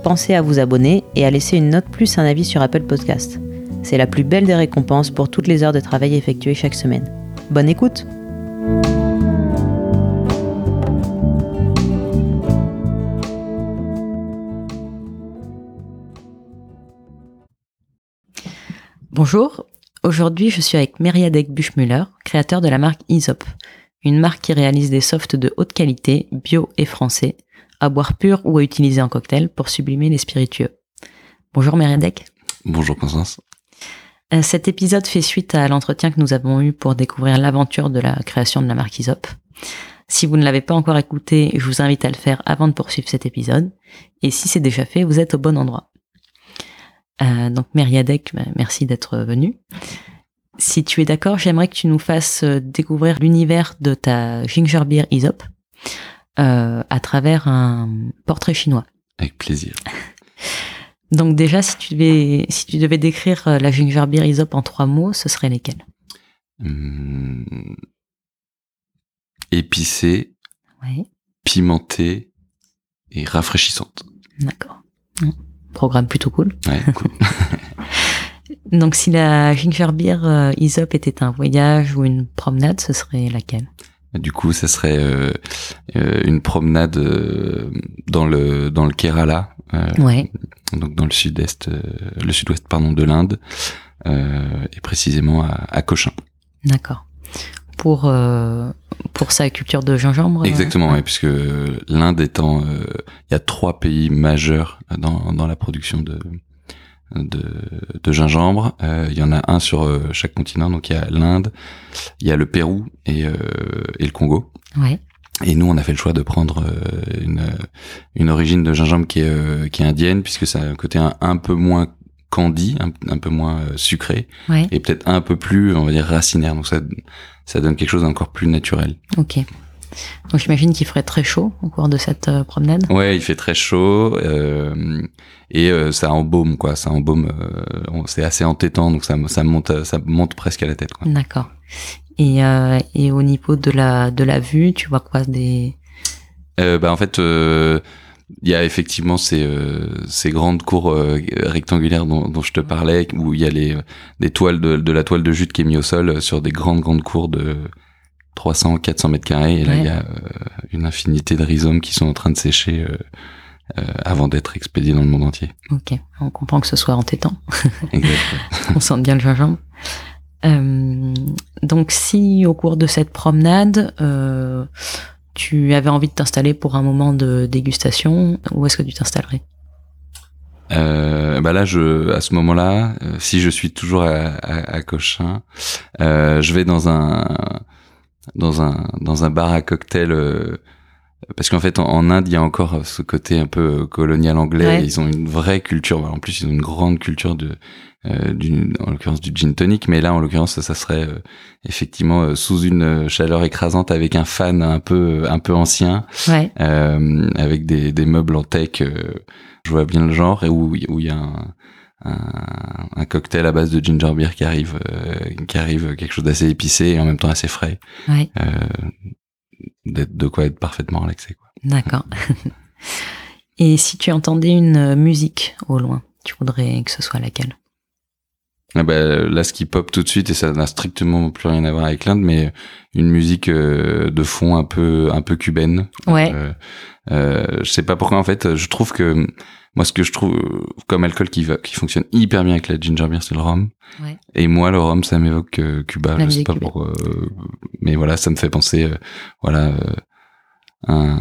pensez à vous abonner et à laisser une note plus un avis sur Apple Podcast. C'est la plus belle des récompenses pour toutes les heures de travail effectuées chaque semaine. Bonne écoute Bonjour, aujourd'hui je suis avec Meriadec Buchmüller, créateur de la marque Isop, une marque qui réalise des softs de haute qualité, bio et français, à boire pur ou à utiliser en cocktail pour sublimer les spiritueux. Bonjour Meriadec. Bonjour Constance. Euh, cet épisode fait suite à l'entretien que nous avons eu pour découvrir l'aventure de la création de la marque Isop. Si vous ne l'avez pas encore écouté, je vous invite à le faire avant de poursuivre cet épisode. Et si c'est déjà fait, vous êtes au bon endroit. Euh, donc Meriadec, bah, merci d'être venu. Si tu es d'accord, j'aimerais que tu nous fasses euh, découvrir l'univers de ta ginger beer Isop euh, à travers un portrait chinois. Avec plaisir. Donc déjà, si tu devais, si tu devais décrire euh, la ginger beer Isop en trois mots, ce serait lesquels? Hum, épicée, Oui, pimentée et rafraîchissante. d'accord. Mm. Programme plutôt cool. Ouais, cool. Donc si la ginger beer euh, Isop était un voyage ou une promenade, ce serait laquelle? Du coup, ça serait euh, euh, une promenade euh, dans le dans le Kerala, euh, Ouais, donc dans le sud-est, euh, le sud-ouest pardon de l'Inde, euh, et précisément à, à Cochin. d'accord. Pour euh, pour sa culture de gingembre. Exactement, ouais, puisque l'Inde étant, euh, il y a trois pays majeurs dans, dans la production de, de, de gingembre. Euh, Il y en a un sur euh, chaque continent, donc il y a l'Inde, il y a le Pérou et, euh, et le Congo. Ouais, Et nous, on a fait le choix de prendre une, une origine de gingembre qui est, euh, qui est indienne, puisque ça a un côté un, un peu moins candy, un, un peu moins sucré, ouais, et peut-être un peu plus, on va dire, racinaire. Donc ça, ça donne quelque chose d'encore plus naturel. ok. Donc j'imagine qu'il ferait très chaud au cours de cette euh, promenade. Ouais, il fait très chaud euh, et euh, ça embaume quoi, ça embaume. euh, c'est assez entêtant, donc ça, ça monte, ça monte presque à la tête. D'accord. Et, et au niveau de la de la vue, tu vois quoi des bah en fait, il y a effectivement ces, ces grandes cours rectangulaires dont, dont je te parlais, où il y a les des toiles de, de la toile de jute qui est mise au sol sur des grandes grandes cours de 300, 400 mètres carrés. Et là, Ouais. il y a euh, une infinité de rhizomes qui sont en train de sécher euh, euh, avant d'être expédiés dans le monde entier. Ok, on comprend que ce soit entêtant. Exactement. on sent bien le gingembre. Euh, donc si au cours de cette promenade, euh, tu avais envie de t'installer pour un moment de dégustation, où est-ce que tu t'installerais? Euh, bah là, je, à ce moment-là, si je suis toujours à, à, à Cochin, je vais dans un dans un dans un bar à cocktail euh, parce qu'en fait en, en Inde il y a encore ce côté un peu euh, colonial anglais. Ouais. Ils ont une vraie culture. En plus, ils ont une grande culture de euh, du, en l'occurrence du gin tonic, mais là en l'occurrence ça, ça serait euh, effectivement sous une chaleur écrasante avec un fan un peu un peu ancien Ouais, avec des, des meubles en tech. je vois bien le genre et où où il y a un, un, un cocktail à base de ginger beer qui arrive, euh, qui arrive quelque chose d'assez épicé et en même temps assez frais, ouais, euh, d'être de quoi être parfaitement relaxé. Quoi. d'accord. Et si tu entendais une musique au loin, tu voudrais que ce soit laquelle? Ah bah, là, ce qui pop tout de suite et ça n'a strictement plus rien à voir avec l'Inde, mais une musique euh, de fond un peu un peu cubaine. Ouais, Euh, euh, je sais pas pourquoi en fait. Je trouve que moi, ce que je trouve euh, comme alcool qui va, qui fonctionne hyper bien avec la ginger beer, c'est le rhum. Ouais. Et moi, le rhum, ça m'évoque euh, Cuba. La je sais pas cubaine. pourquoi, euh, mais voilà, ça me fait penser, euh, voilà, un,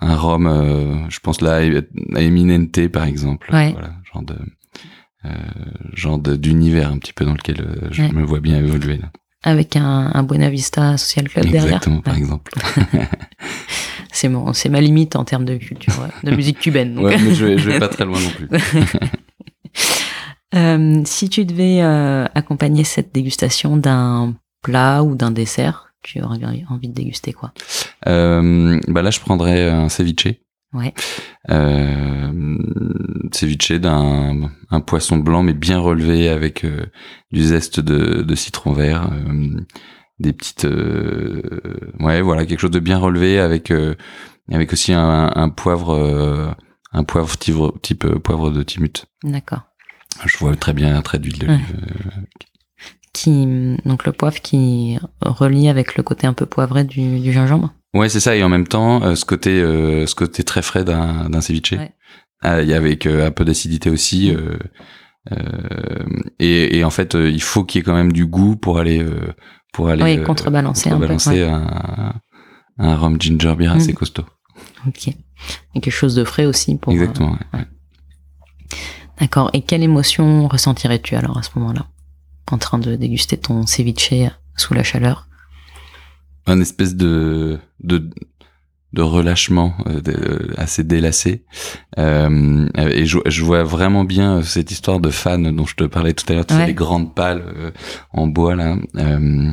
un rhum. je pense là à Eminente par exemple. Ouais. Voilà, genre de genre d'univers un petit peu dans lequel je Ouais. me vois bien évoluer là. avec un, un Buena Vista Social Club derrière. Exactement, par exemple. C'est mon, c'est ma limite en termes de culture, de musique cubaine. donc. Ouais, mais je vais, je vais pas très loin non plus. Euh, si tu devais euh, accompagner cette dégustation d'un plat ou d'un dessert, tu aurais envie de déguster quoi? Euh, Bah là, je prendrais un ceviche. Ouais. Euh, ceviche d'un un poisson blanc mais bien relevé avec euh, du zeste de, de citron vert, euh, des petites, ouais voilà quelque chose de bien relevé avec avec aussi un, un poivre un poivre type, type poivre de Timut. D'accord. Je vois très bien un trait d'huile d'olive. Qui, donc le poivre qui relie avec le côté un peu poivré du, du gingembre. Ouais, c'est ça. Et en même temps, euh, ce côté, euh, ce côté très frais d'un, d'un ceviche. Ouais. Ah, il y avec euh, un peu d'acidité aussi. Et, et, en fait, il faut qu'il y ait quand même du goût pour aller, pour aller oui, contrebalancer, contrebalancer un, peu, un, un rhum ginger beer assez mm. costaud. Ok. Et quelque chose de frais aussi pour. Exactement. Ouais. D'accord. Et quelle émotion ressentirais-tu alors à ce moment-là, en train de déguster ton ceviche sous la chaleur? Un espèce de de, de relâchement euh, de, assez délassé. Euh, et je, je, vois vraiment bien cette histoire de fans dont je te parlais tout à l'heure, tu sais, les grandes pales euh, en bois là. Euh,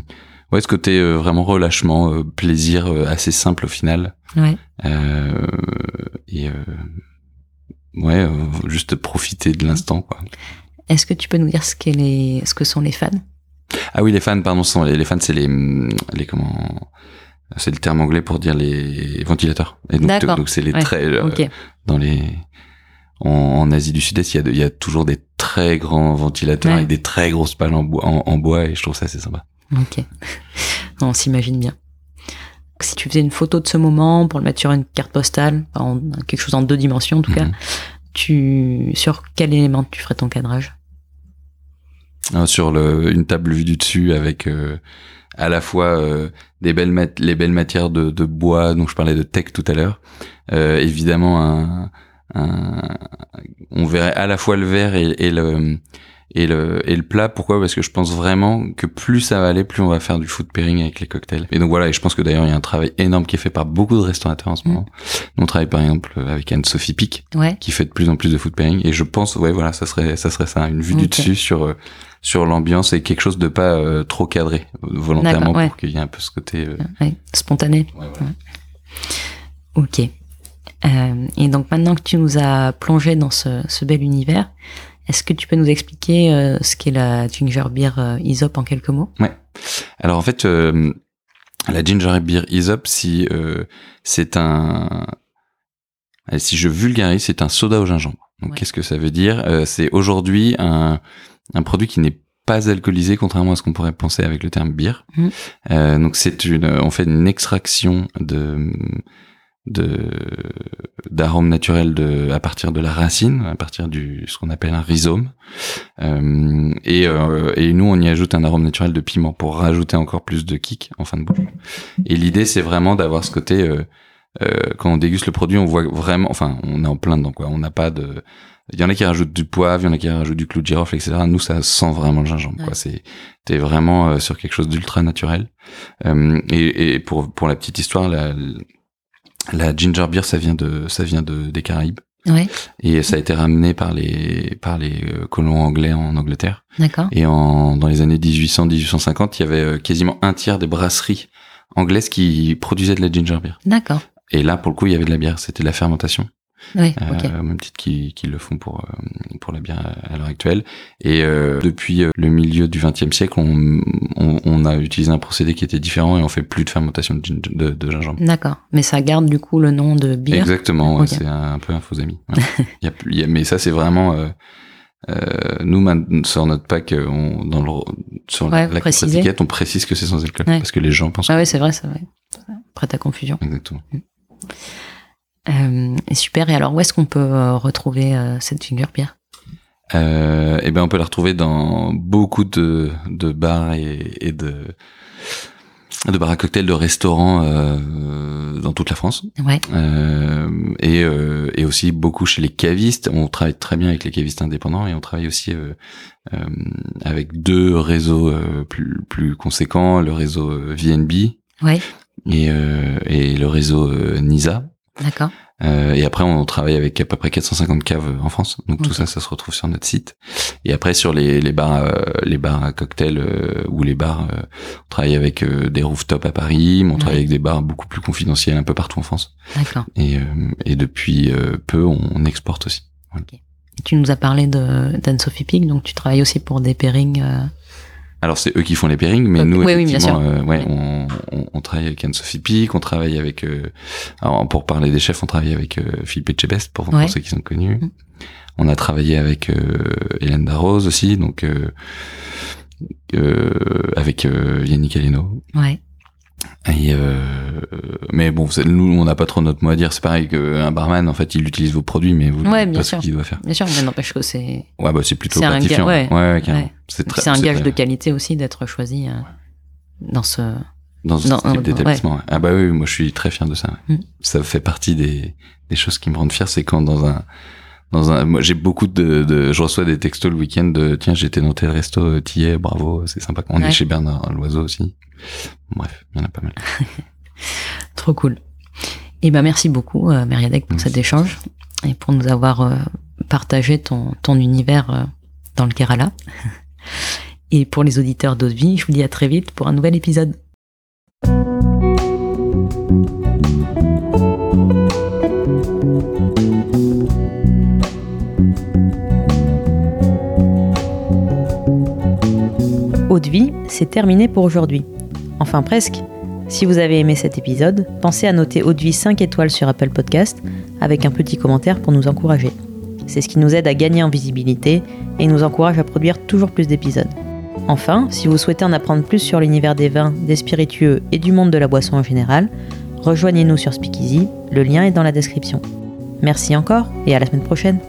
ouais, ce côté euh, vraiment relâchement, plaisir assez simple au final? Ouais. et ouais, juste profiter de l'instant quoi. Est-ce que tu peux nous dire ce, qu'est les, ce que sont les fans? Ah oui, les fans, pardon, sont les, les fans, c'est les, les comment c'est le terme anglais pour dire les ventilateurs. Et donc, donc c'est les très euh, dans les en, Asie du Sud-Est, il y, a il y a toujours des très grands ventilateurs avec des très grosses pales en bois, en, bois et je trouve ça assez sympa. Ok, on s'imagine bien. Si tu faisais une photo de ce moment pour le mettre sur une carte postale, en, quelque chose en deux dimensions en tout cas, mhm. tu sur quel élément tu ferais ton cadrage? Ah, Sur le, une table vue du dessus avec euh, à la fois euh, des belles les belles matières de, de, bois dont je parlais de tech tout à l'heure. Euh, évidemment un, un, on verrait à la fois le verre et, le et le et le plat. Pourquoi? Parce que je pense vraiment que plus ça va aller plus on va faire du food pairing avec les cocktails. Et donc voilà et je pense que d'ailleurs il y a un travail énorme qui est fait par beaucoup de restaurateurs en ce mm. moment. On travaille par exemple avec Anne Sophie Pic qui fait de plus en plus de food pairing. Et je pense ouais voilà ça serait ça serait ça une vue du dessus sur euh, sur l'ambiance et quelque chose de pas euh, trop cadré volontairement pour qu'il y ait un peu ce côté euh, spontané. Ok. Euh, et donc maintenant que tu nous as plongé dans ce, ce bel univers, est-ce que tu peux nous expliquer euh, ce qu'est la ginger beer Isop en quelques mots? Ouais. Alors en fait, la ginger beer Isop, si c'est un si je vulgarise, c'est un soda au gingembre. Donc qu'est-ce que ça veut dire? C'est aujourd'hui un un produit qui n'est pas alcoolisé contrairement à ce qu'on pourrait penser avec le terme bière. Mmh. Euh, donc c'est une, on fait une extraction de de d'arômes naturels de à partir de la racine, à partir du ce qu'on appelle un rhizome. Euh, et, euh, et nous on y ajoute un arôme naturel de piment pour rajouter encore plus de kick en fin de bouche. Et l'idée c'est vraiment d'avoir ce côté euh, euh, quand on déguste le produit, on voit vraiment, enfin, on est en plein dedans, quoi. On n'a pas de, il y en a qui rajoutent du poivre, il y en a qui rajoutent du clou de girofle, etc. Nous, ça sent vraiment le gingembre. Quoi. C'est, t'es vraiment euh, sur quelque chose d'ultra naturel. Euh, et, et pour pour la petite histoire, la, la ginger beer, ça vient de ça vient de des Caraïbes. Ouais. Et ça a été ramené par les par les euh, colons anglais en Angleterre. D'accord. Et en dans les années 1800-1850, il y avait quasiment un tiers des brasseries anglaises qui produisaient de la ginger beer. D'accord. Et là, pour le coup, il y avait de la bière. C'était de la fermentation. Oui, euh, même titre qu'ils qui le font pour euh, pour la bière à l'heure actuelle. Et euh, depuis euh, le milieu du XXe siècle, on, on, on, a utilisé un procédé qui était différent et on fait plus de fermentation de, de, de gingembre. D'accord, mais ça garde du coup le nom de bière. Exactement, ouais, c'est un, peu un faux ami. il y a, il y a, mais ça c'est vraiment euh, nous sur notre pack, on, dans le, sur ouais, la étiquette, on précise que c'est sans alcool parce que les gens pensent. Ah ouais, c'est vrai, c'est vrai. Prête à confusion. Exactement. Mm. Euh, super. Et alors, où est-ce qu'on peut euh, retrouver euh, cette beer euh, Eh ben, on peut la retrouver dans beaucoup de, de bars et, et de de bars à cocktails, de restaurants euh, dans toute la France. Ouais. Euh, et, euh, et aussi beaucoup chez les cavistes. On travaille très bien avec les cavistes indépendants et on travaille aussi avec deux réseaux plus, plus conséquents, le réseau VNB ouais. et, et le réseau NISA. D'accord. Euh, et après, on travaille avec à peu près 450 caves en France. Donc tout ça, ça se retrouve sur notre site. Et après, sur les, les bars, euh, les bars à cocktails euh, ou les bars, euh, on travaille avec des rooftops à Paris, mais on travaille avec des bars beaucoup plus confidentiels un peu partout en France. D'accord. Et, et depuis peu, on, exporte aussi. Tu nous as parlé de d'Anne-Sophie Pig, donc tu travailles aussi pour des pairings alors c'est eux qui font les pairings, mais nous effectivement, euh, ouais, on, on, on, travaille avec Anne-Sophie Pic, on travaille avec, euh, alors pour parler des chefs, on travaille avec euh, Philippe Etchebest pour, pour, ceux qui sont connus. Mm. On a travaillé avec Hélène Darroze aussi, donc avec Yannick Aleno. Ouais. Et mais bon, nous, on n'a pas trop notre mot à dire. C'est pareil qu'un barman, en fait, il utilise vos produits, mais vous ouais, pas ce qu'il doit faire. Bien sûr, mais n'empêche que c'est. Ouais, bah c'est plutôt gratifiant. ouais, ouais, ouais, C'est très... un gage de qualité aussi d'être choisi euh, dans ce. Dans ce type d'établissement. Ah bah oui, moi je suis très fier de ça. Mm. Ça fait partie des, des choses qui me rendent fier, c'est quand dans un dans un, moi j'ai beaucoup de, de, je reçois des textos le week-end de tiens j'étais dans tel resto, euh, t'y bravo, c'est sympa. On est chez Bernard Loiseau aussi. Bref, il y en a pas mal. Trop cool. Et eh ben merci beaucoup euh, Meriadec pour cet échange et pour nous avoir euh, partagé ton, ton univers euh, dans le Kerala. Et pour les auditeurs d'Eau Vie, je vous dis à très vite pour un nouvel épisode. Vie, c'est terminé pour aujourd'hui. Enfin presque. Si vous avez aimé cet épisode, pensez à noter vie 5 étoiles sur Apple Podcast avec un petit commentaire pour nous encourager. C'est ce qui nous aide à gagner en visibilité et nous encourage à produire toujours plus d'épisodes. Enfin, si vous souhaitez en apprendre plus sur l'univers des vins, des spiritueux et du monde de la boisson en général, rejoignez-nous sur Speakeasy, le lien est dans la description. Merci encore et à la semaine prochaine.